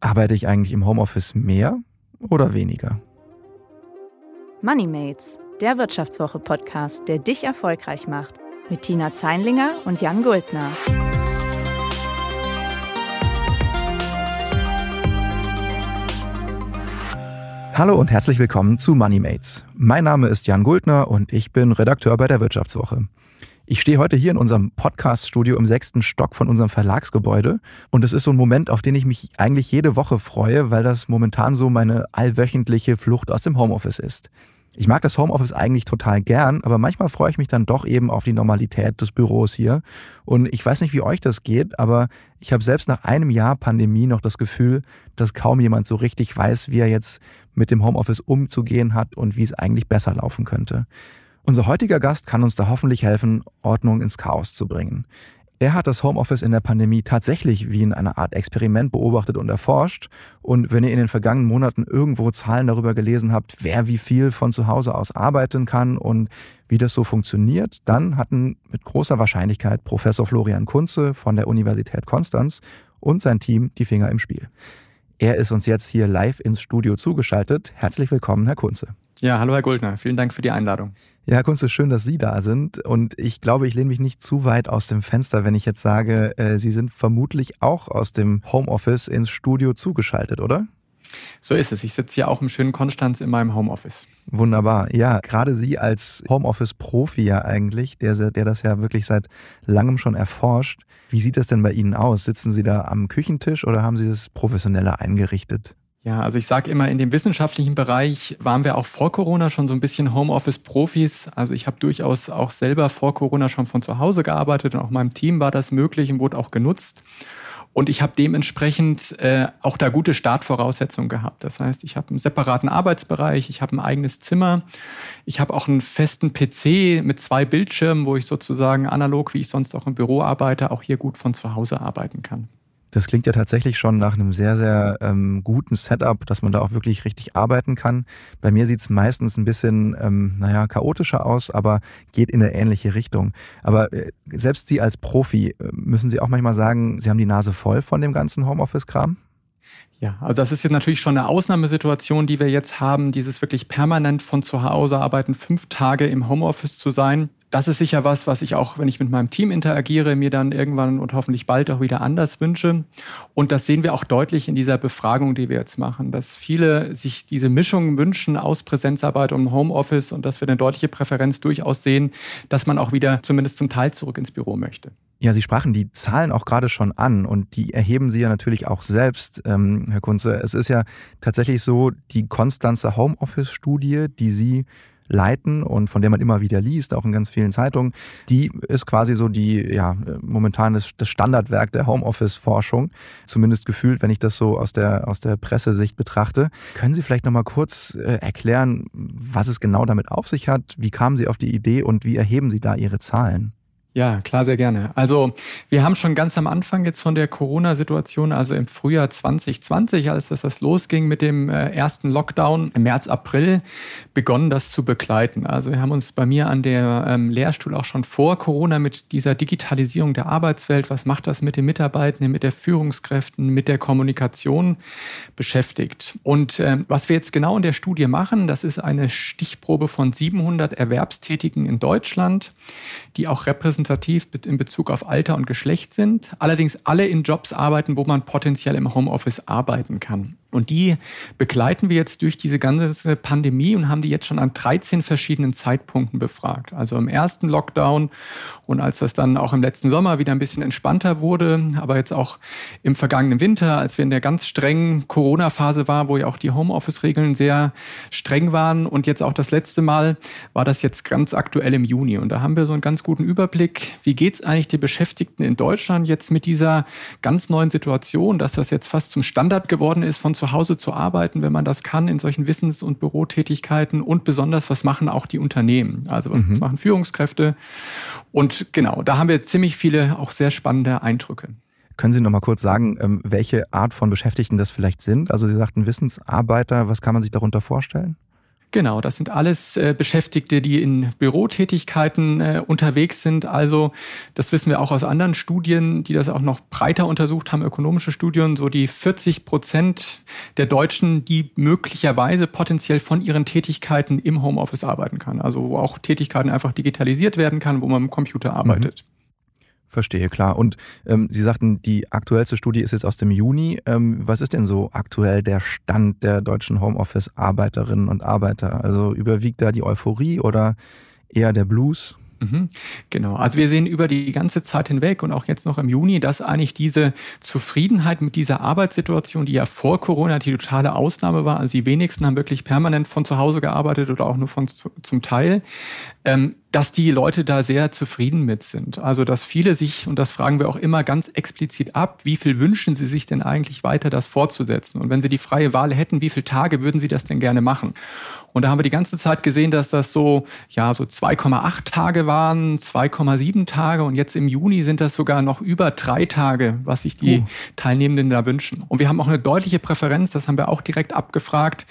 Arbeite ich eigentlich im Homeoffice mehr oder weniger? Moneymates, der Wirtschaftswoche-Podcast, der dich erfolgreich macht. Mit Tina Zeinlinger und Jan Guldner. Hallo und herzlich willkommen zu Moneymates. Mein Name ist Jan Guldner und ich bin Redakteur bei der Wirtschaftswoche. Ich stehe heute hier in unserem Podcast-Studio im sechsten Stock von unserem Verlagsgebäude und es ist so ein Moment, auf den ich mich eigentlich jede Woche freue, weil das momentan so meine allwöchentliche Flucht aus dem Homeoffice ist. Ich mag das Homeoffice eigentlich total gern, aber manchmal freue ich mich dann doch eben auf die Normalität des Büros hier. Und ich weiß nicht, wie euch das geht, aber ich habe selbst nach einem Jahr Pandemie noch das Gefühl, dass kaum jemand so richtig weiß, wie er jetzt mit dem Homeoffice umzugehen hat und wie es eigentlich besser laufen könnte. Unser heutiger Gast kann uns da hoffentlich helfen, Ordnung ins Chaos zu bringen. Er hat das Homeoffice in der Pandemie tatsächlich wie in einer Art Experiment beobachtet und erforscht. Und wenn ihr in den vergangenen Monaten irgendwo Zahlen darüber gelesen habt, wer wie viel von zu Hause aus arbeiten kann und wie das so funktioniert, dann hatten mit großer Wahrscheinlichkeit Professor Florian Kunze von der Universität Konstanz und sein Team die Finger im Spiel. Er ist uns jetzt hier live ins Studio zugeschaltet. Herzlich willkommen, Herr Kunze. Ja, hallo Herr Goldner, vielen Dank für die Einladung. Ja, Herr Kunze, schön, dass Sie da sind. Und ich glaube, ich lehne mich nicht zu weit aus dem Fenster, wenn ich jetzt sage, äh, Sie sind vermutlich auch aus dem Homeoffice ins Studio zugeschaltet, oder? So ist es. Ich sitze hier auch im schönen Konstanz in meinem Homeoffice. Wunderbar. Ja, gerade Sie als Homeoffice-Profi ja eigentlich, der, der das ja wirklich seit langem schon erforscht. Wie sieht das denn bei Ihnen aus? Sitzen Sie da am Küchentisch oder haben Sie es professioneller eingerichtet? Ja, also ich sage immer, in dem wissenschaftlichen Bereich waren wir auch vor Corona schon so ein bisschen Homeoffice-Profis. Also ich habe durchaus auch selber vor Corona schon von zu Hause gearbeitet und auch meinem Team war das möglich und wurde auch genutzt. Und ich habe dementsprechend äh, auch da gute Startvoraussetzungen gehabt. Das heißt, ich habe einen separaten Arbeitsbereich, ich habe ein eigenes Zimmer, ich habe auch einen festen PC mit zwei Bildschirmen, wo ich sozusagen analog, wie ich sonst auch im Büro arbeite, auch hier gut von zu Hause arbeiten kann. Das klingt ja tatsächlich schon nach einem sehr, sehr ähm, guten Setup, dass man da auch wirklich richtig arbeiten kann. Bei mir sieht es meistens ein bisschen, ähm, naja, chaotischer aus, aber geht in eine ähnliche Richtung. Aber äh, selbst Sie als Profi, äh, müssen Sie auch manchmal sagen, Sie haben die Nase voll von dem ganzen Homeoffice-Kram? Ja, also das ist jetzt natürlich schon eine Ausnahmesituation, die wir jetzt haben, dieses wirklich permanent von zu Hause arbeiten, fünf Tage im Homeoffice zu sein das ist sicher was, was ich auch, wenn ich mit meinem Team interagiere, mir dann irgendwann und hoffentlich bald auch wieder anders wünsche. Und das sehen wir auch deutlich in dieser Befragung, die wir jetzt machen, dass viele sich diese Mischung wünschen aus Präsenzarbeit und Homeoffice und dass wir eine deutliche Präferenz durchaus sehen, dass man auch wieder zumindest zum Teil zurück ins Büro möchte. Ja, Sie sprachen die Zahlen auch gerade schon an und die erheben Sie ja natürlich auch selbst, ähm, Herr Kunze. Es ist ja tatsächlich so, die Konstanzer Homeoffice-Studie, die Sie leiten und von der man immer wieder liest, auch in ganz vielen Zeitungen, die ist quasi so die, ja, momentan das, das Standardwerk der Homeoffice-Forschung, zumindest gefühlt, wenn ich das so aus der, aus der Pressesicht betrachte. Können Sie vielleicht nochmal kurz äh, erklären, was es genau damit auf sich hat? Wie kamen Sie auf die Idee und wie erheben Sie da Ihre Zahlen? Ja, klar, sehr gerne. Also wir haben schon ganz am Anfang jetzt von der Corona-Situation, also im Frühjahr 2020, als das, das losging mit dem äh, ersten Lockdown im März, April, begonnen, das zu begleiten. Also wir haben uns bei mir an der ähm, Lehrstuhl auch schon vor Corona mit dieser Digitalisierung der Arbeitswelt, was macht das mit den Mitarbeitenden, mit der Führungskräften, mit der Kommunikation beschäftigt. Und äh, was wir jetzt genau in der Studie machen, das ist eine Stichprobe von 700 Erwerbstätigen in Deutschland, die auch repräsentieren repräsentativ in Bezug auf Alter und Geschlecht sind, allerdings alle in Jobs arbeiten, wo man potenziell im Homeoffice arbeiten kann. Und die begleiten wir jetzt durch diese ganze Pandemie und haben die jetzt schon an 13 verschiedenen Zeitpunkten befragt. Also im ersten Lockdown und als das dann auch im letzten Sommer wieder ein bisschen entspannter wurde, aber jetzt auch im vergangenen Winter, als wir in der ganz strengen Corona-Phase waren, wo ja auch die Homeoffice-Regeln sehr streng waren und jetzt auch das letzte Mal war das jetzt ganz aktuell im Juni. Und da haben wir so einen ganz guten Überblick, wie geht es eigentlich den Beschäftigten in Deutschland jetzt mit dieser ganz neuen Situation, dass das jetzt fast zum Standard geworden ist von zu Hause zu arbeiten, wenn man das kann, in solchen Wissens- und Bürotätigkeiten und besonders, was machen auch die Unternehmen? Also was mhm. machen Führungskräfte? Und genau, da haben wir ziemlich viele auch sehr spannende Eindrücke. Können Sie noch mal kurz sagen, ähm, welche Art von Beschäftigten das vielleicht sind? Also Sie sagten Wissensarbeiter, was kann man sich darunter vorstellen? Genau, das sind alles äh, Beschäftigte, die in Bürotätigkeiten äh, unterwegs sind. Also, das wissen wir auch aus anderen Studien, die das auch noch breiter untersucht haben, ökonomische Studien, so die 40 Prozent der Deutschen, die möglicherweise potenziell von ihren Tätigkeiten im Homeoffice arbeiten kann. Also, wo auch Tätigkeiten einfach digitalisiert werden kann, wo man im Computer arbeitet. Mhm. Verstehe, klar. Und ähm, Sie sagten, die aktuellste Studie ist jetzt aus dem Juni. Ähm, was ist denn so aktuell der Stand der deutschen Homeoffice-Arbeiterinnen und Arbeiter? Also überwiegt da die Euphorie oder eher der Blues? Mhm. Genau. Also wir sehen über die ganze Zeit hinweg und auch jetzt noch im Juni, dass eigentlich diese Zufriedenheit mit dieser Arbeitssituation, die ja vor Corona die totale Ausnahme war, also die wenigsten haben wirklich permanent von zu Hause gearbeitet oder auch nur von zum Teil, ähm, dass die Leute da sehr zufrieden mit sind. Also dass viele sich, und das fragen wir auch immer ganz explizit ab, wie viel wünschen sie sich denn eigentlich weiter, das fortzusetzen? Und wenn sie die freie Wahl hätten, wie viele Tage würden sie das denn gerne machen? Und da haben wir die ganze Zeit gesehen, dass das so, ja, so 2,8 Tage waren, 2,7 Tage und jetzt im Juni sind das sogar noch über drei Tage, was sich die uh. Teilnehmenden da wünschen. Und wir haben auch eine deutliche Präferenz, das haben wir auch direkt abgefragt,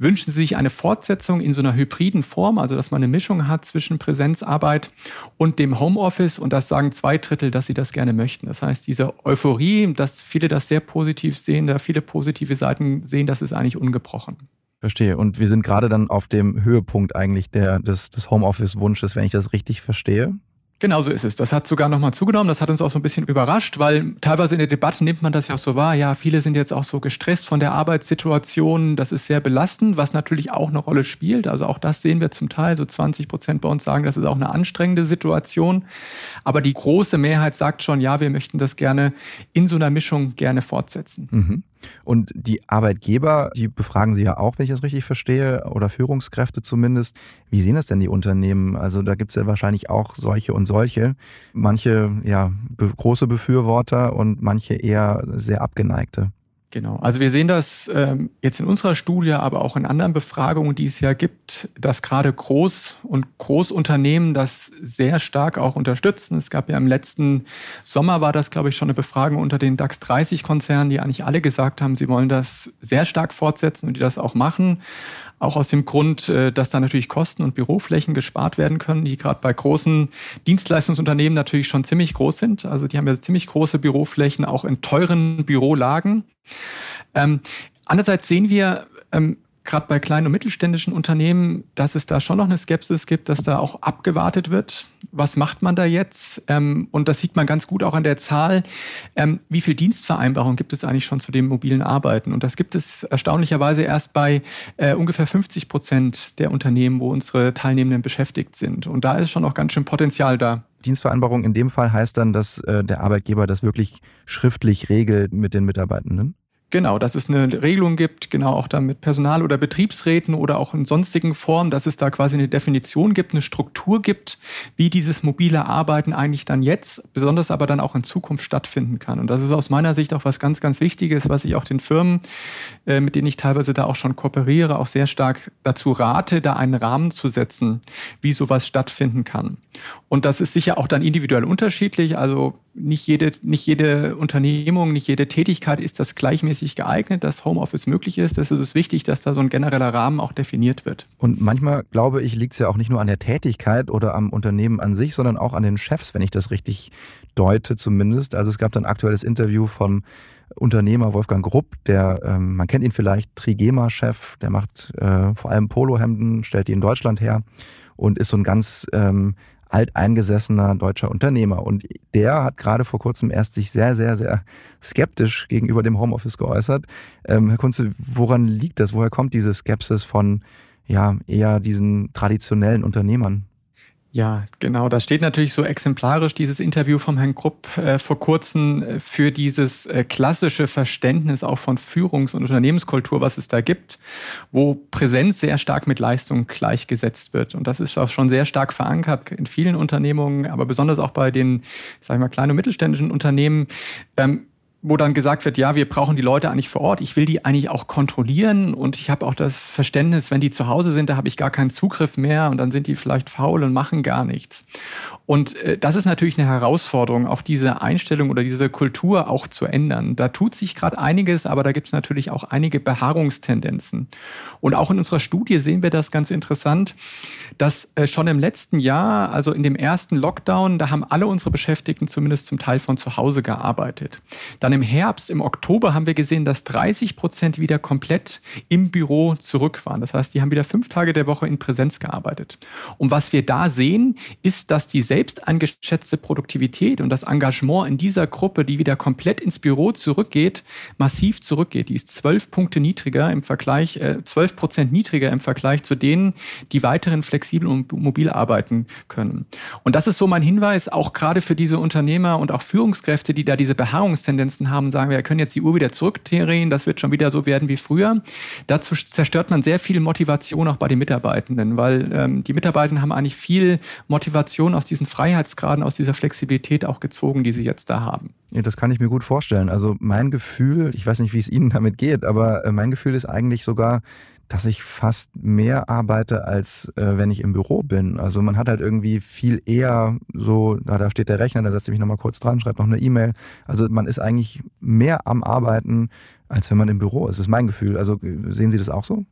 Wünschen Sie sich eine Fortsetzung in so einer hybriden Form, also dass man eine Mischung hat zwischen Präsenzarbeit und dem Homeoffice? Und das sagen zwei Drittel, dass sie das gerne möchten. Das heißt, diese Euphorie, dass viele das sehr positiv sehen, da viele positive Seiten sehen, das ist eigentlich ungebrochen. Verstehe. Und wir sind gerade dann auf dem Höhepunkt eigentlich der, des, des Homeoffice-Wunsches, wenn ich das richtig verstehe. Genau so ist es. Das hat sogar nochmal zugenommen. Das hat uns auch so ein bisschen überrascht, weil teilweise in der Debatte nimmt man das ja auch so wahr. Ja, viele sind jetzt auch so gestresst von der Arbeitssituation. Das ist sehr belastend, was natürlich auch eine Rolle spielt. Also auch das sehen wir zum Teil. So 20 Prozent bei uns sagen, das ist auch eine anstrengende Situation. Aber die große Mehrheit sagt schon, ja, wir möchten das gerne in so einer Mischung gerne fortsetzen. Mhm. Und die Arbeitgeber, die befragen Sie ja auch, wenn ich das richtig verstehe, oder Führungskräfte zumindest. Wie sehen das denn die Unternehmen? Also da gibt es ja wahrscheinlich auch solche und solche. Manche ja große Befürworter und manche eher sehr abgeneigte. Genau. Also wir sehen das ähm, jetzt in unserer Studie, aber auch in anderen Befragungen, die es ja gibt, dass gerade Groß- und Großunternehmen das sehr stark auch unterstützen. Es gab ja im letzten Sommer war das, glaube ich, schon eine Befragung unter den DAX 30 Konzernen, die eigentlich alle gesagt haben, sie wollen das sehr stark fortsetzen und die das auch machen. Auch aus dem Grund, äh, dass da natürlich Kosten und Büroflächen gespart werden können, die gerade bei großen Dienstleistungsunternehmen natürlich schon ziemlich groß sind. Also die haben ja ziemlich große Büroflächen, auch in teuren Bürolagen. Ähm, andererseits sehen wir, ähm, gerade bei kleinen und mittelständischen Unternehmen, dass es da schon noch eine Skepsis gibt, dass da auch abgewartet wird. Was macht man da jetzt? Ähm, und das sieht man ganz gut auch an der Zahl. Ähm, wie viel Dienstvereinbarungen gibt es eigentlich schon zu dem mobilen Arbeiten? Und das gibt es erstaunlicherweise erst bei äh, ungefähr 50 Prozent der Unternehmen, wo unsere Teilnehmenden beschäftigt sind. Und da ist schon auch ganz schön Potenzial da. Dienstvereinbarung in dem Fall heißt dann, dass äh, der Arbeitgeber das wirklich schriftlich regelt mit den Mitarbeitenden? Genau, dass es eine Regelung gibt, genau auch dann mit Personal- oder Betriebsräten oder auch in sonstigen Formen, dass es da quasi eine Definition gibt, eine Struktur gibt, wie dieses mobile Arbeiten eigentlich dann jetzt, besonders aber dann auch in Zukunft stattfinden kann. Und das ist aus meiner Sicht auch was ganz, ganz Wichtiges, was ich auch den Firmen, äh, mit denen ich teilweise da auch schon kooperiere, auch sehr stark dazu rate, da einen Rahmen zu setzen, wie sowas stattfinden kann. Und das ist sicher auch dann individuell unterschiedlich. Also nicht jede, nicht jede Unternehmung, nicht jede Tätigkeit ist das gleichmäßig geeignet, dass Homeoffice möglich ist. Das ist wichtig, dass da so ein genereller Rahmen auch definiert wird. Und manchmal, glaube ich, liegt es ja auch nicht nur an der Tätigkeit oder am Unternehmen an sich, sondern auch an den Chefs, wenn ich das richtig deute zumindest. Also es gab dann ein aktuelles Interview vom Unternehmer Wolfgang Grupp, der, ähm, man kennt ihn vielleicht, Trigema-Chef, der macht äh, vor allem Polohemden, stellt die in Deutschland her und ist so ein ganz ähm, alteingesessener deutscher Unternehmer. Und der hat gerade vor kurzem erst sich sehr, sehr, sehr skeptisch gegenüber dem Homeoffice geäußert. Ähm, Herr Kunze, woran liegt das? Woher kommt diese Skepsis von ja, eher diesen traditionellen Unternehmern? Ja, genau. Da steht natürlich so exemplarisch dieses Interview vom Herrn Krupp äh, vor kurzem äh, für dieses äh, klassische Verständnis auch von Führungs- und Unternehmenskultur, was es da gibt, wo Präsenz sehr stark mit Leistung gleichgesetzt wird. Und das ist auch schon sehr stark verankert in vielen Unternehmungen, aber besonders auch bei den, sag ich mal, kleinen und mittelständischen Unternehmen. Ähm, wo dann gesagt wird, ja, wir brauchen die Leute eigentlich vor Ort. Ich will die eigentlich auch kontrollieren und ich habe auch das Verständnis, wenn die zu Hause sind, da habe ich gar keinen Zugriff mehr und dann sind die vielleicht faul und machen gar nichts. Und äh, das ist natürlich eine Herausforderung, auch diese Einstellung oder diese Kultur auch zu ändern. Da tut sich gerade einiges, aber da gibt es natürlich auch einige Beharrungstendenzen. Und auch in unserer Studie sehen wir das ganz interessant, dass äh, schon im letzten Jahr, also in dem ersten Lockdown, da haben alle unsere Beschäftigten zumindest zum Teil von zu Hause gearbeitet. Dann im Herbst, im Oktober haben wir gesehen, dass 30 Prozent wieder komplett im Büro zurück waren. Das heißt, die haben wieder fünf Tage der Woche in Präsenz gearbeitet. Und was wir da sehen, ist, dass die selbst angeschätzte Produktivität und das Engagement in dieser Gruppe, die wieder komplett ins Büro zurückgeht, massiv zurückgeht. Die ist zwölf Punkte niedriger im Vergleich, äh, Prozent niedriger im Vergleich zu denen, die weiterhin flexibel und mobil arbeiten können. Und das ist so mein Hinweis, auch gerade für diese Unternehmer und auch Führungskräfte, die da diese Beharrungstendenzen haben, sagen, wir können jetzt die Uhr wieder zurückdrehen, das wird schon wieder so werden wie früher. Dazu zerstört man sehr viel Motivation auch bei den Mitarbeitenden, weil ähm, die Mitarbeitenden haben eigentlich viel Motivation aus diesen Freiheitsgraden, aus dieser Flexibilität auch gezogen, die sie jetzt da haben. Ja, das kann ich mir gut vorstellen. Also mein Gefühl, ich weiß nicht, wie es Ihnen damit geht, aber äh, mein Gefühl ist eigentlich sogar, dass ich fast mehr arbeite, als äh, wenn ich im Büro bin. Also man hat halt irgendwie viel eher so, da, da steht der Rechner, da setze ich mich nochmal kurz dran, schreibt noch eine E-Mail. Also man ist eigentlich mehr am Arbeiten, als wenn man im Büro ist. Das ist mein Gefühl. Also sehen Sie das auch so?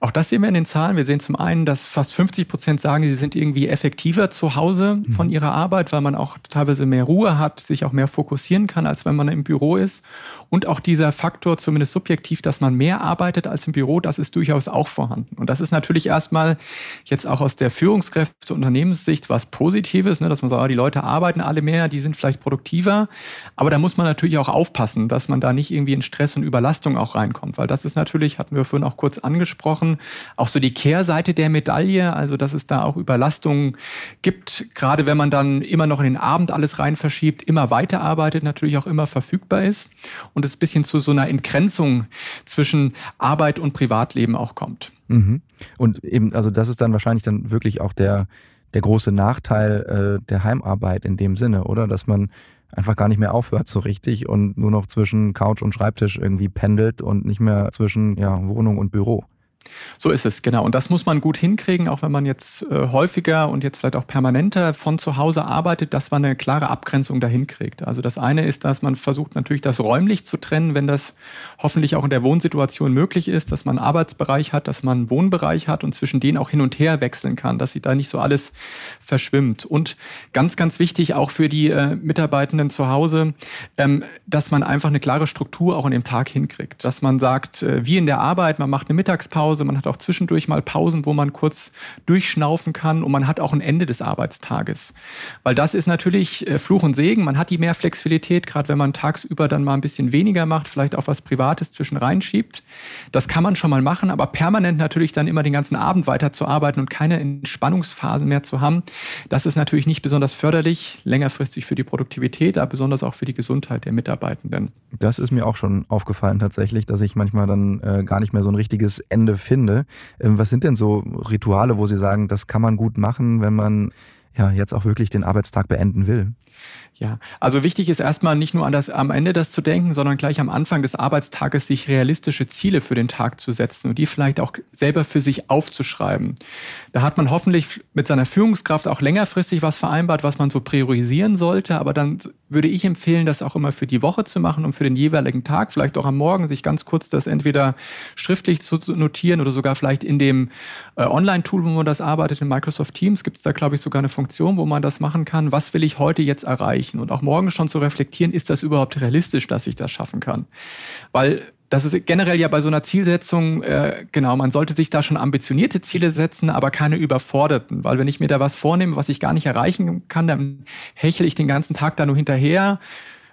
Auch das sehen wir in den Zahlen. Wir sehen zum einen, dass fast 50 Prozent sagen, sie sind irgendwie effektiver zu Hause von mhm. ihrer Arbeit, weil man auch teilweise mehr Ruhe hat, sich auch mehr fokussieren kann, als wenn man im Büro ist. Und auch dieser Faktor, zumindest subjektiv, dass man mehr arbeitet als im Büro, das ist durchaus auch vorhanden. Und das ist natürlich erstmal jetzt auch aus der Führungskräfte- Unternehmenssicht was Positives, ne, dass man sagt, ah, die Leute arbeiten alle mehr, die sind vielleicht produktiver. Aber da muss man natürlich auch aufpassen, dass man da nicht irgendwie in Stress und Überlastung auch reinkommt, weil das ist natürlich, hatten wir vorhin auch kurz angesprochen, auch so die Kehrseite der Medaille, also dass es da auch Überlastungen gibt, gerade wenn man dann immer noch in den Abend alles rein verschiebt, immer weiterarbeitet, natürlich auch immer verfügbar ist und es ein bisschen zu so einer Entgrenzung zwischen Arbeit und Privatleben auch kommt. Mhm. Und eben, also das ist dann wahrscheinlich dann wirklich auch der, der große Nachteil äh, der Heimarbeit in dem Sinne, oder? Dass man einfach gar nicht mehr aufhört so richtig und nur noch zwischen Couch und Schreibtisch irgendwie pendelt und nicht mehr zwischen ja, Wohnung und Büro. So ist es, genau. Und das muss man gut hinkriegen, auch wenn man jetzt äh, häufiger und jetzt vielleicht auch permanenter von zu Hause arbeitet, dass man eine klare Abgrenzung dahin kriegt. Also das eine ist, dass man versucht natürlich das räumlich zu trennen, wenn das hoffentlich auch in der Wohnsituation möglich ist, dass man einen Arbeitsbereich hat, dass man einen Wohnbereich hat und zwischen denen auch hin und her wechseln kann, dass sie da nicht so alles verschwimmt. Und ganz, ganz wichtig auch für die äh, Mitarbeitenden zu Hause, ähm, dass man einfach eine klare Struktur auch in dem Tag hinkriegt. Dass man sagt, äh, wie in der Arbeit, man macht eine Mittagspause, Pause, man hat auch zwischendurch mal Pausen, wo man kurz durchschnaufen kann und man hat auch ein Ende des Arbeitstages. Weil das ist natürlich äh, Fluch und Segen. Man hat die mehr Flexibilität, gerade wenn man tagsüber dann mal ein bisschen weniger macht, vielleicht auch was Privates zwischen reinschiebt. Das kann man schon mal machen, aber permanent natürlich dann immer den ganzen Abend weiterzuarbeiten und keine Entspannungsphasen mehr zu haben, das ist natürlich nicht besonders förderlich, längerfristig für die Produktivität, aber besonders auch für die Gesundheit der Mitarbeitenden. Das ist mir auch schon aufgefallen tatsächlich, dass ich manchmal dann äh, gar nicht mehr so ein richtiges Ende finde. Ähm, was sind denn so Rituale, wo Sie sagen, das kann man gut machen, wenn man ja jetzt auch wirklich den Arbeitstag beenden will? Ja, also wichtig ist erstmal nicht nur an das, am Ende das zu denken, sondern gleich am Anfang des Arbeitstages sich realistische Ziele für den Tag zu setzen und die vielleicht auch selber für sich aufzuschreiben. Da hat man hoffentlich mit seiner Führungskraft auch längerfristig was vereinbart, was man so priorisieren sollte, aber dann würde ich empfehlen, das auch immer für die Woche zu machen und für den jeweiligen Tag, vielleicht auch am Morgen sich ganz kurz das entweder schriftlich zu notieren oder sogar vielleicht in dem äh, Online-Tool, wo man das arbeitet, in Microsoft Teams, gibt es da, glaube ich, sogar eine Funktion, wo man das machen kann. Was will ich heute jetzt erreichen und auch morgen schon zu reflektieren, ist das überhaupt realistisch, dass ich das schaffen kann? Weil das ist generell ja bei so einer Zielsetzung, äh, genau, man sollte sich da schon ambitionierte Ziele setzen, aber keine überforderten. Weil wenn ich mir da was vornehme, was ich gar nicht erreichen kann, dann hechle ich den ganzen Tag da nur hinterher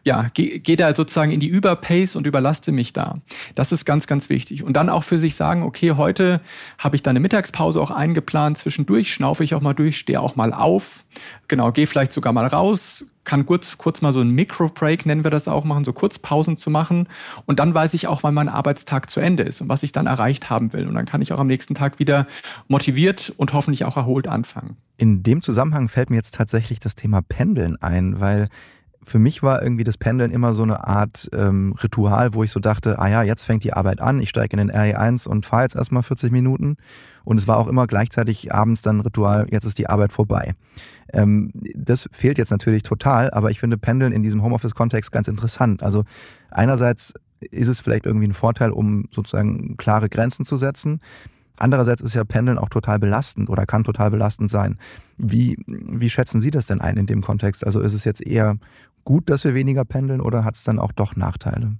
ja, gehe geh da sozusagen in die Überpace und überlaste mich da. Das ist ganz, ganz wichtig. Und dann auch für sich sagen, okay, heute habe ich da eine Mittagspause auch eingeplant, zwischendurch schnaufe ich auch mal durch, stehe auch mal auf, genau, gehe vielleicht sogar mal raus, kann kurz, kurz mal so ein Micro-Break, nennen wir das auch, machen, so Kurzpausen zu machen. Und dann weiß ich auch, wann mein Arbeitstag zu Ende ist und was ich dann erreicht haben will. Und dann kann ich auch am nächsten Tag wieder motiviert und hoffentlich auch erholt anfangen. In dem Zusammenhang fällt mir jetzt tatsächlich das Thema Pendeln ein, weil für mich war irgendwie das Pendeln immer so eine Art ähm, Ritual, wo ich so dachte, ah ja, jetzt fängt die Arbeit an, ich steige in den RE1 und fahre jetzt erstmal 40 Minuten. Und es war auch immer gleichzeitig abends dann Ritual, jetzt ist die Arbeit vorbei. Ähm, das fehlt jetzt natürlich total, aber ich finde Pendeln in diesem Homeoffice-Kontext ganz interessant. Also einerseits ist es vielleicht irgendwie ein Vorteil, um sozusagen klare Grenzen zu setzen. Andererseits ist ja Pendeln auch total belastend oder kann total belastend sein. Wie, wie schätzen Sie das denn ein in dem Kontext? Also ist es jetzt eher gut, dass wir weniger pendeln oder hat es dann auch doch Nachteile?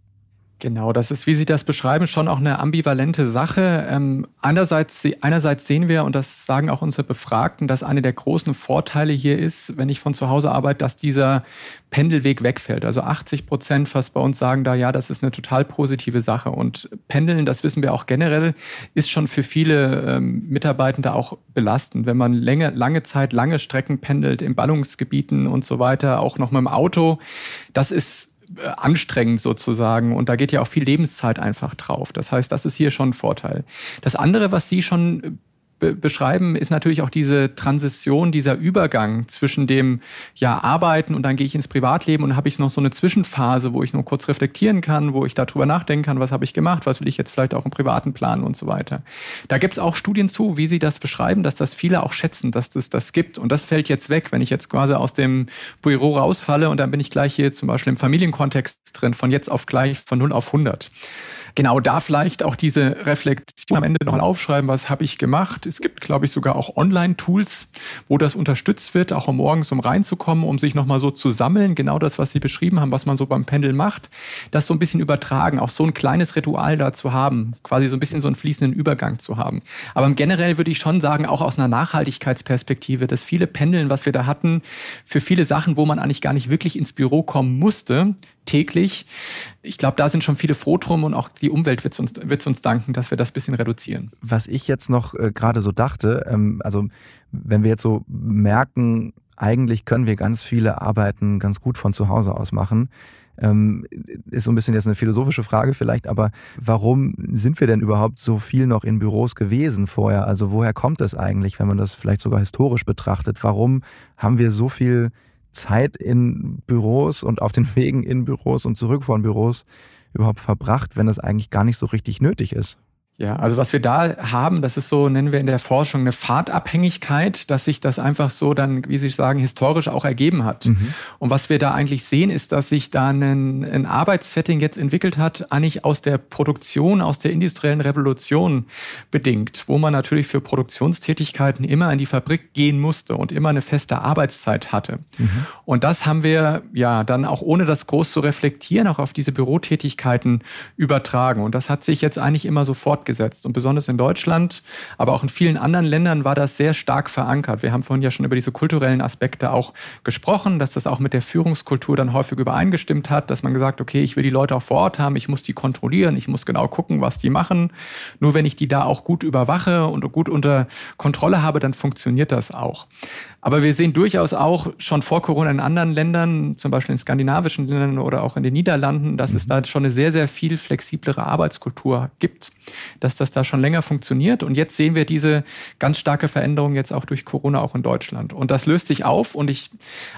Genau, das ist, wie Sie das beschreiben, schon auch eine ambivalente Sache. Ähm, einerseits, einerseits sehen wir, und das sagen auch unsere Befragten, dass eine der großen Vorteile hier ist, wenn ich von zu Hause arbeite, dass dieser Pendelweg wegfällt. Also 80 Prozent fast bei uns sagen da, ja, das ist eine total positive Sache. Und Pendeln, das wissen wir auch generell, ist schon für viele ähm, Mitarbeitende auch belastend. Wenn man länger, lange Zeit, lange Strecken pendelt, in Ballungsgebieten und so weiter, auch noch mit dem Auto, das ist anstrengend sozusagen und da geht ja auch viel Lebenszeit einfach drauf. Das heißt, das ist hier schon ein Vorteil. Das andere, was Sie schon be beschreiben, ist natürlich auch diese Transition, dieser Übergang zwischen dem ja Arbeiten und dann gehe ich ins Privatleben und habe ich noch so eine Zwischenphase, wo ich nur kurz reflektieren kann, wo ich darüber nachdenken kann, was habe ich gemacht, was will ich jetzt vielleicht auch im privaten planen und so weiter. Da gibt es auch Studien zu, wie sie das beschreiben, dass das viele auch schätzen, dass das das gibt und das fällt jetzt weg, wenn ich jetzt quasi aus dem Büro rausfalle und dann bin ich gleich hier zum Beispiel im Familienkontext drin, von jetzt auf gleich von 0 auf 100 genau da vielleicht auch diese Reflexion am Ende nochmal aufschreiben, was habe ich gemacht. Es gibt, glaube ich, sogar auch Online-Tools, wo das unterstützt wird, auch um morgens um reinzukommen, um sich nochmal so zu sammeln, genau das, was Sie beschrieben haben, was man so beim Pendeln macht, das so ein bisschen übertragen, auch so ein kleines Ritual da zu haben, quasi so ein bisschen so einen fließenden Übergang zu haben. Aber generell würde ich schon sagen, auch aus einer Nachhaltigkeitsperspektive, dass viele Pendeln, was wir da hatten, für viele Sachen, wo man eigentlich gar nicht wirklich ins Büro kommen musste, täglich. Ich glaube, da sind schon viele froh drum und auch die Umwelt wird uns, wird's uns danken, dass wir das bisschen reduzieren. Was ich jetzt noch äh, gerade so dachte, ähm, also wenn wir jetzt so merken, eigentlich können wir ganz viele Arbeiten ganz gut von zu Hause aus machen, ähm, ist so ein bisschen jetzt eine philosophische Frage vielleicht, aber warum sind wir denn überhaupt so viel noch in Büros gewesen vorher? Also woher kommt es eigentlich, wenn man das vielleicht sogar historisch betrachtet? Warum haben wir so viel Zeit in Büros und auf den Wegen in Büros und zurück von Büros überhaupt verbracht, wenn das eigentlich gar nicht so richtig nötig ist? Ja, also was wir da haben, das ist so, nennen wir in der Forschung eine Fahrtabhängigkeit, dass sich das einfach so dann, wie Sie sagen, historisch auch ergeben hat. Mhm. Und was wir da eigentlich sehen, ist, dass sich da ein, ein Arbeitssetting jetzt entwickelt hat, eigentlich aus der Produktion, aus der industriellen Revolution bedingt, wo man natürlich für Produktionstätigkeiten immer in die Fabrik gehen musste und immer eine feste Arbeitszeit hatte. Mhm. Und das haben wir ja dann auch ohne das groß zu reflektieren, auch auf diese Bürotätigkeiten übertragen. Und das hat sich jetzt eigentlich immer sofort fortgesetzt. Und besonders in Deutschland, aber auch in vielen anderen Ländern war das sehr stark verankert. Wir haben vorhin ja schon über diese kulturellen Aspekte auch gesprochen, dass das auch mit der Führungskultur dann häufig übereingestimmt hat, dass man gesagt, okay, ich will die Leute auch vor Ort haben, ich muss die kontrollieren, ich muss genau gucken, was die machen. Nur wenn ich die da auch gut überwache und gut unter Kontrolle habe, dann funktioniert das auch. Aber wir sehen durchaus auch schon vor Corona in anderen Ländern, zum Beispiel in skandinavischen Ländern oder auch in den Niederlanden, dass mhm. es da schon eine sehr, sehr viel flexiblere Arbeitskultur gibt, dass das da schon länger funktioniert. Und jetzt sehen wir diese ganz starke Veränderung jetzt auch durch Corona auch in Deutschland. Und das löst sich auf. Und ich,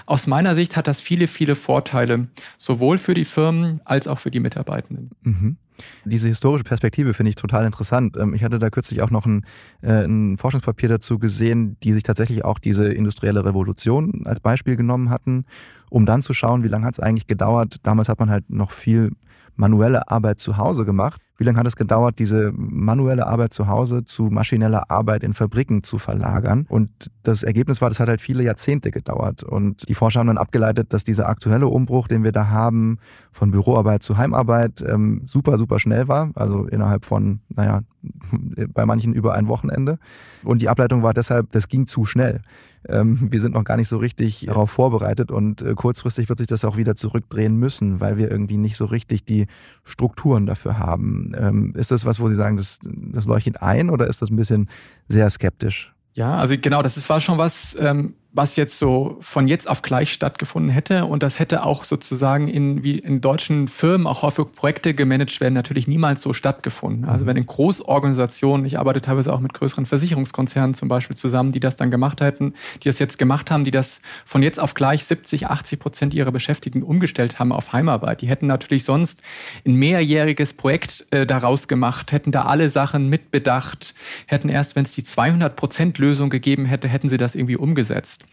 aus meiner Sicht hat das viele, viele Vorteile, sowohl für die Firmen als auch für die Mitarbeitenden. Mhm. Diese historische Perspektive finde ich total interessant. Ähm, ich hatte da kürzlich auch noch ein, äh, ein, Forschungspapier dazu gesehen, die sich tatsächlich auch diese industrielle Revolution als Beispiel genommen hatten, um dann zu schauen, wie lange hat es eigentlich gedauert. Damals hat man halt noch viel manuelle Arbeit zu Hause gemacht. Wie lange hat es gedauert, diese manuelle Arbeit zu Hause zu maschineller Arbeit in Fabriken zu verlagern? Und das Ergebnis war, das hat halt viele Jahrzehnte gedauert. Und die Forscher haben dann abgeleitet, dass dieser aktuelle Umbruch, den wir da haben, von Büroarbeit zu Heimarbeit, ähm, super, super schnell war. Also innerhalb von, naja, bei manchen über ein Wochenende. Und die Ableitung war deshalb, das ging zu schnell. Ähm, wir sind noch gar nicht so richtig darauf vorbereitet und äh, kurzfristig wird sich das auch wieder zurückdrehen müssen, weil wir irgendwie nicht so richtig die Strukturen dafür haben. Ähm, ist das was, wo Sie sagen, das, das leuchtet ein oder ist das ein bisschen sehr skeptisch? Ja, also genau, das ist, war schon was, ähm, was jetzt so von jetzt auf gleich stattgefunden hätte. Und das hätte auch sozusagen in, wie in deutschen Firmen auch häufig Projekte gemanagt werden, natürlich niemals so stattgefunden. Also wenn in Großorganisationen, ich arbeite teilweise auch mit größeren Versicherungskonzernen zum Beispiel zusammen, die das dann gemacht hätten, die das jetzt gemacht haben, die das von jetzt auf gleich 70, 80 Prozent ihrer Beschäftigten umgestellt haben auf Heimarbeit. Die hätten natürlich sonst ein mehrjähriges Projekt äh, daraus gemacht, hätten da alle Sachen mitbedacht, hätten erst, wenn es die 200 Prozent Lösung gegeben hätte, hätten sie das irgendwie umgesetzt.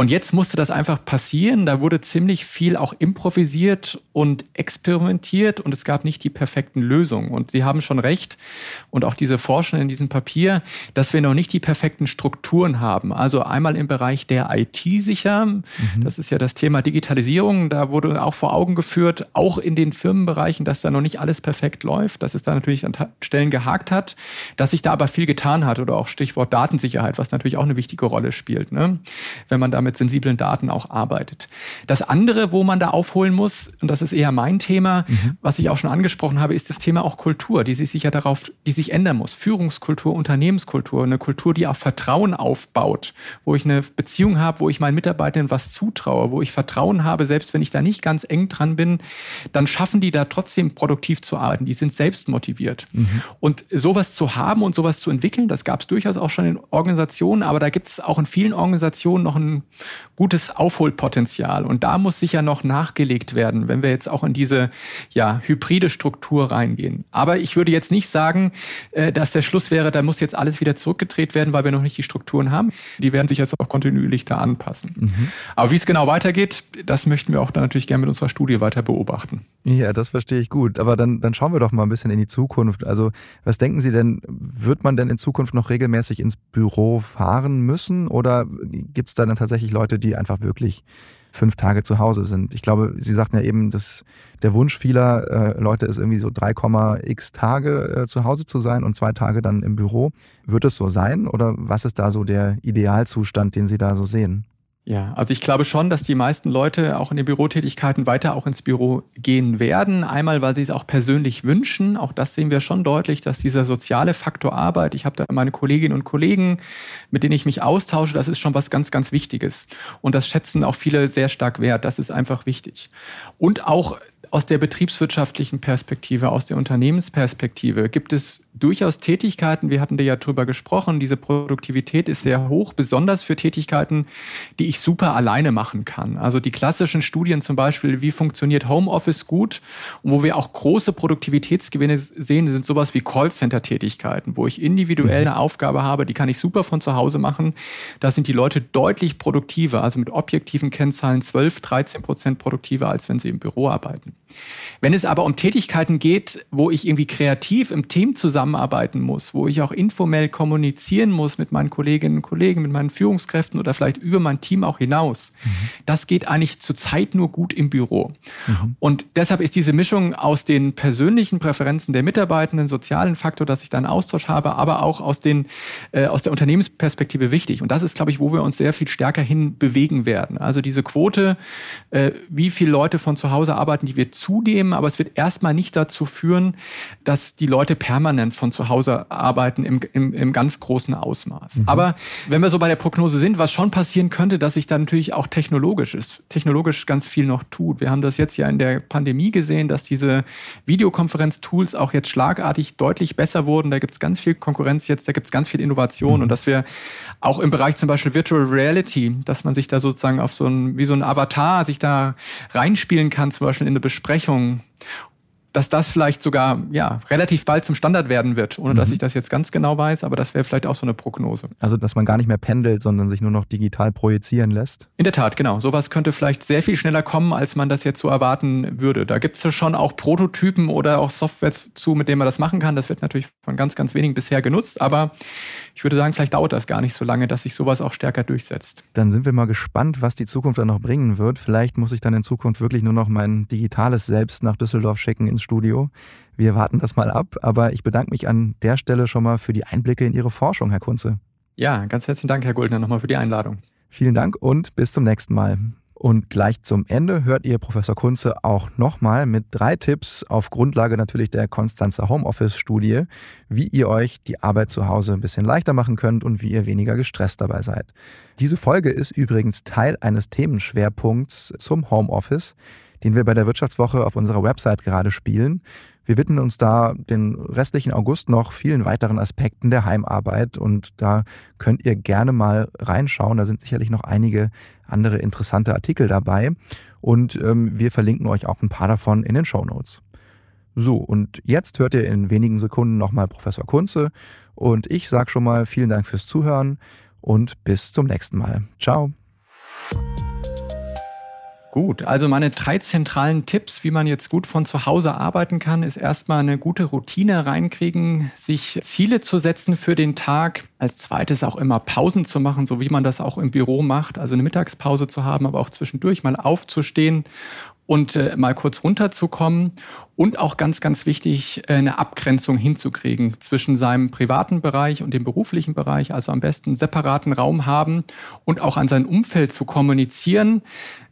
Und jetzt musste das einfach passieren. Da wurde ziemlich viel auch improvisiert und experimentiert und es gab nicht die perfekten Lösungen. Und Sie haben schon recht und auch diese Forschung in diesem Papier, dass wir noch nicht die perfekten Strukturen haben. Also einmal im Bereich der IT sicher. Mhm. Das ist ja das Thema Digitalisierung. Da wurde auch vor Augen geführt, auch in den Firmenbereichen, dass da noch nicht alles perfekt läuft, dass es da natürlich an Stellen gehakt hat, dass sich da aber viel getan hat oder auch Stichwort Datensicherheit, was natürlich auch eine wichtige Rolle spielt. Ne? Wenn man da mit sensiblen Daten auch arbeitet. Das andere, wo man da aufholen muss, und das ist eher mein Thema, mhm. was ich auch schon angesprochen habe, ist das Thema auch Kultur, die sich ja darauf, die sich ändern muss. Führungskultur, Unternehmenskultur, eine Kultur, die auf Vertrauen aufbaut, wo ich eine Beziehung habe, wo ich meinen Mitarbeitern was zutraue, wo ich Vertrauen habe, selbst wenn ich da nicht ganz eng dran bin, dann schaffen die da trotzdem produktiv zu arbeiten. Die sind selbst motiviert. Mhm. Und sowas zu haben und sowas zu entwickeln, das gab es durchaus auch schon in Organisationen, aber da gibt es auch in vielen Organisationen noch ein gutes Aufholpotenzial. Und da muss sicher noch nachgelegt werden, wenn wir jetzt auch in diese ja, hybride Struktur reingehen. Aber ich würde jetzt nicht sagen, äh, dass der Schluss wäre, da muss jetzt alles wieder zurückgedreht werden, weil wir noch nicht die Strukturen haben. Die werden sich jetzt auch kontinuierlich da anpassen. Mhm. Aber wie es genau weitergeht, das möchten wir auch dann natürlich gerne mit unserer Studie weiter beobachten. Ja, das verstehe ich gut. Aber dann, dann schauen wir doch mal ein bisschen in die Zukunft. Also was denken Sie denn, wird man denn in Zukunft noch regelmäßig ins Büro fahren müssen oder gibt es da dann tatsächlich Leute, die einfach wirklich fünf Tage zu Hause sind. Ich glaube, Sie sagten ja eben, dass der Wunsch vieler äh, Leute ist irgendwie so 3,x Tage äh, zu Hause zu sein und zwei Tage dann im Büro. Wird es so sein oder was ist da so der Idealzustand, den Sie da so sehen? Ja, also ich glaube schon, dass die meisten Leute auch in den Bürotätigkeiten weiter auch ins Büro gehen werden. Einmal, weil sie es auch persönlich wünschen. Auch das sehen wir schon deutlich, dass dieser soziale Faktor Arbeit, ich habe da meine Kolleginnen und Kollegen, mit denen ich mich austausche, das ist schon was ganz, ganz Wichtiges. Und das schätzen auch viele sehr stark wert. Das ist einfach wichtig. Und auch aus der betriebswirtschaftlichen Perspektive, aus der Unternehmensperspektive gibt es durchaus Tätigkeiten, wir hatten da ja drüber gesprochen, diese Produktivität ist sehr hoch, besonders für Tätigkeiten, die ich super alleine machen kann. Also die klassischen Studien zum Beispiel, wie funktioniert Homeoffice gut und wo wir auch große Produktivitätsgewinne sehen, sind sowas wie Callcenter-Tätigkeiten, wo ich individuell eine Aufgabe habe, die kann ich super von zu Hause machen. Da sind die Leute deutlich produktiver, also mit objektiven Kennzahlen 12, 13 Prozent produktiver, als wenn sie im Büro arbeiten. Wenn es aber um Tätigkeiten geht, wo ich irgendwie kreativ im Team zusammenarbeiten muss, wo ich auch informell kommunizieren muss mit meinen Kolleginnen und Kollegen, mit meinen Führungskräften oder vielleicht über mein Team auch hinaus, mhm. das geht eigentlich zurzeit nur gut im Büro. Mhm. Und deshalb ist diese Mischung aus den persönlichen Präferenzen der Mitarbeitenden, sozialen Faktor, dass ich da einen Austausch habe, aber auch aus, den, äh, aus der Unternehmensperspektive wichtig. Und das ist, glaube ich, wo wir uns sehr viel stärker hin bewegen werden. Also diese Quote, äh, wie viele Leute von zu Hause arbeiten, die wir zunehmen, aber es wird erstmal nicht dazu führen, dass die Leute permanent von zu Hause arbeiten im, im, im ganz großen Ausmaß. Mhm. Aber wenn wir so bei der Prognose sind, was schon passieren könnte, dass sich da natürlich auch technologisch ist, technologisch ganz viel noch tut. Wir haben das jetzt ja in der Pandemie gesehen, dass diese Videokonferenz-Tools auch jetzt schlagartig deutlich besser wurden. Da gibt es ganz viel Konkurrenz jetzt, da gibt es ganz viel Innovation mhm. und dass wir auch im Bereich zum Beispiel Virtual Reality, dass man sich da sozusagen auf so ein, wie so ein Avatar sich da reinspielen kann, zum Beispiel in eine Besprechung Besprechungen dass das vielleicht sogar ja relativ bald zum Standard werden wird, ohne mhm. dass ich das jetzt ganz genau weiß, aber das wäre vielleicht auch so eine Prognose. Also, dass man gar nicht mehr pendelt, sondern sich nur noch digital projizieren lässt? In der Tat, genau. Sowas könnte vielleicht sehr viel schneller kommen, als man das jetzt so erwarten würde. Da gibt es schon auch Prototypen oder auch Software zu, mit denen man das machen kann. Das wird natürlich von ganz, ganz wenigen bisher genutzt, aber ich würde sagen, vielleicht dauert das gar nicht so lange, dass sich sowas auch stärker durchsetzt. Dann sind wir mal gespannt, was die Zukunft dann noch bringen wird. Vielleicht muss ich dann in Zukunft wirklich nur noch mein digitales Selbst nach Düsseldorf schicken ins Studio. Wir warten das mal ab, aber ich bedanke mich an der Stelle schon mal für die Einblicke in Ihre Forschung, Herr Kunze. Ja, ganz herzlichen Dank, Herr Guldner, nochmal für die Einladung. Vielen Dank und bis zum nächsten Mal. Und gleich zum Ende hört ihr Professor Kunze auch nochmal mit drei Tipps auf Grundlage natürlich der Konstanzer Homeoffice-Studie, wie ihr euch die Arbeit zu Hause ein bisschen leichter machen könnt und wie ihr weniger gestresst dabei seid. Diese Folge ist übrigens Teil eines Themenschwerpunkts zum Homeoffice, den wir bei der Wirtschaftswoche auf unserer Website gerade spielen. Wir widmen uns da den restlichen August noch vielen weiteren Aspekten der Heimarbeit und da könnt ihr gerne mal reinschauen. Da sind sicherlich noch einige andere interessante Artikel dabei und ähm, wir verlinken euch auch ein paar davon in den Show Notes. So, und jetzt hört ihr in wenigen Sekunden nochmal Professor Kunze und ich sage schon mal vielen Dank fürs Zuhören und bis zum nächsten Mal. Ciao. Gut, also meine drei zentralen Tipps, wie man jetzt gut von zu Hause arbeiten kann, ist erstmal eine gute Routine reinkriegen, sich Ziele zu setzen für den Tag. Als zweites auch immer Pausen zu machen, so wie man das auch im Büro macht, also eine Mittagspause zu haben, aber auch zwischendurch mal aufzustehen und äh, mal kurz runterzukommen und auch ganz, ganz wichtig, äh, eine Abgrenzung hinzukriegen zwischen seinem privaten Bereich und dem beruflichen Bereich, also am besten einen separaten Raum haben und auch an sein Umfeld zu kommunizieren.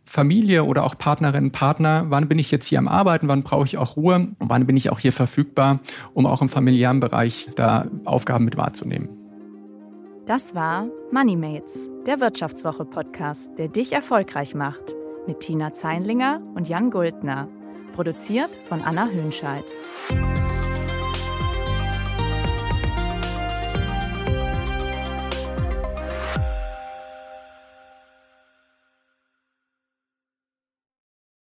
Familie oder auch Partnerinnen, Partner, wann bin ich jetzt hier am Arbeiten, wann brauche ich auch Ruhe und wann bin ich auch hier verfügbar, um auch im familiären Bereich da Aufgaben mit wahrzunehmen. Das war MoneyMates, der Wirtschaftswoche-Podcast, der dich erfolgreich macht, mit Tina Zeinlinger und Jan Guldner. Produziert von Anna Hönscheid.